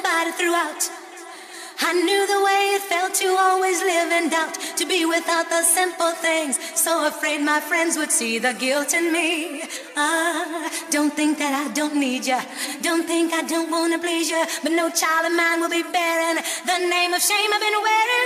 somebody throughout. I knew the way it felt to always live in doubt, to be without the simple things. So afraid my friends would see the guilt in me. Ah, don't think that I don't need you. Don't think I don't wanna please you. But no child of mine will be bearing the name of shame I've been wearing.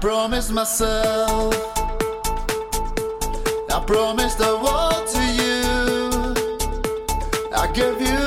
promised myself, I promised the world to you. I gave you.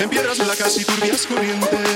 en piedras blancas y turbias corrientes.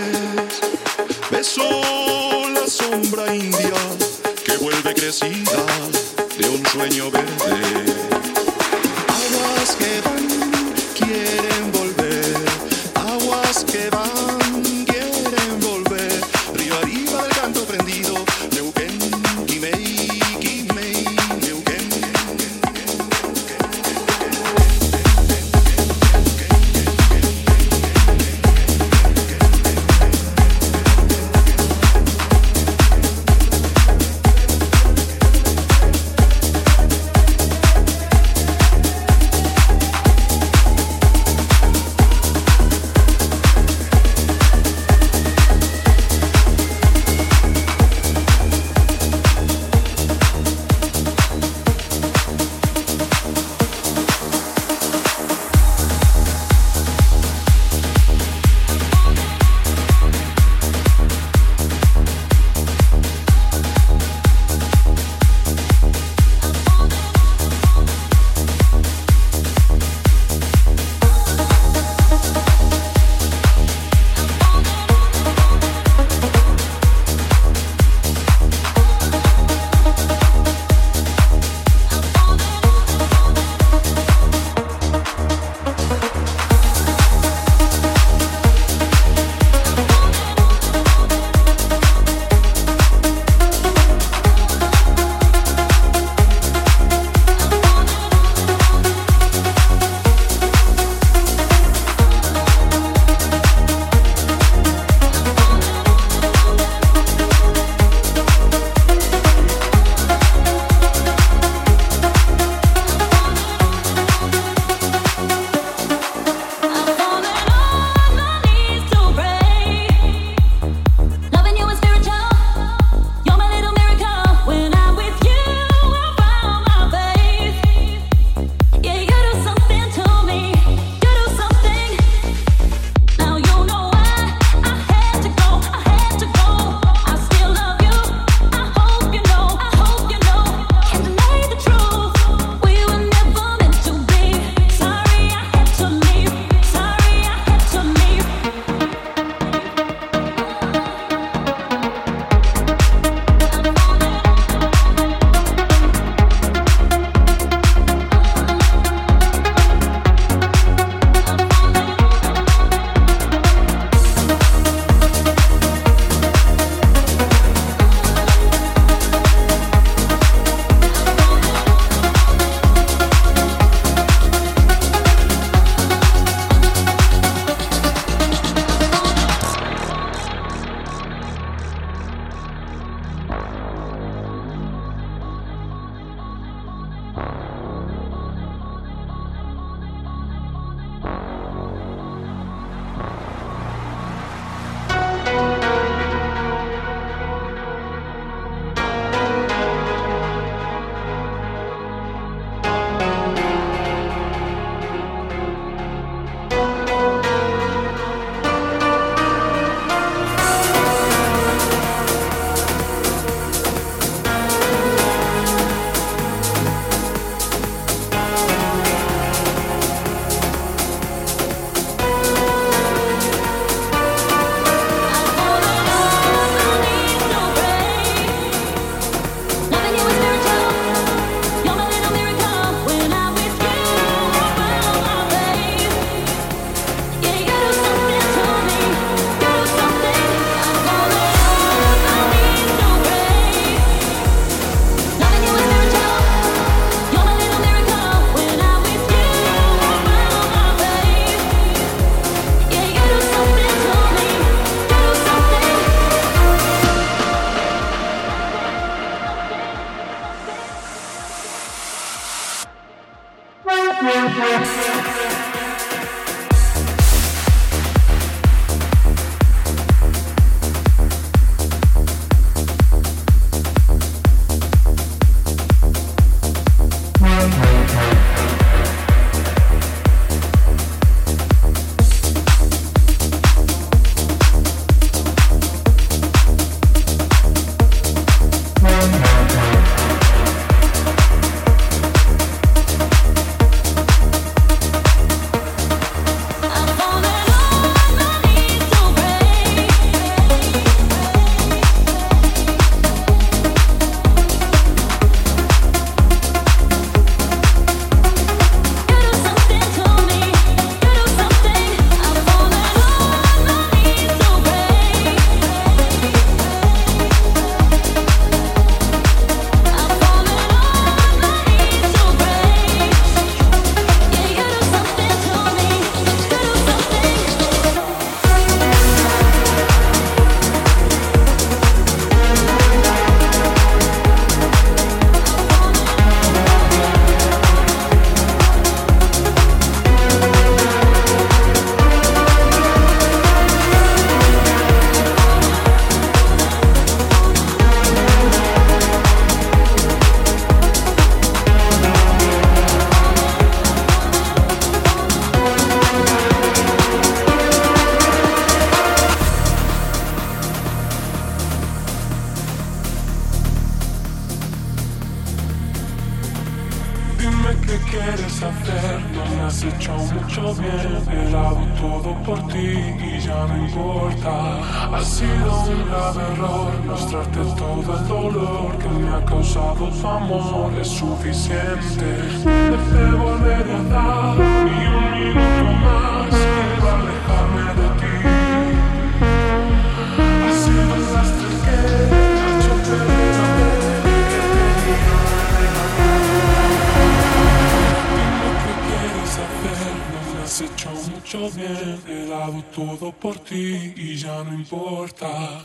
He dado todo por ti y ya no importa.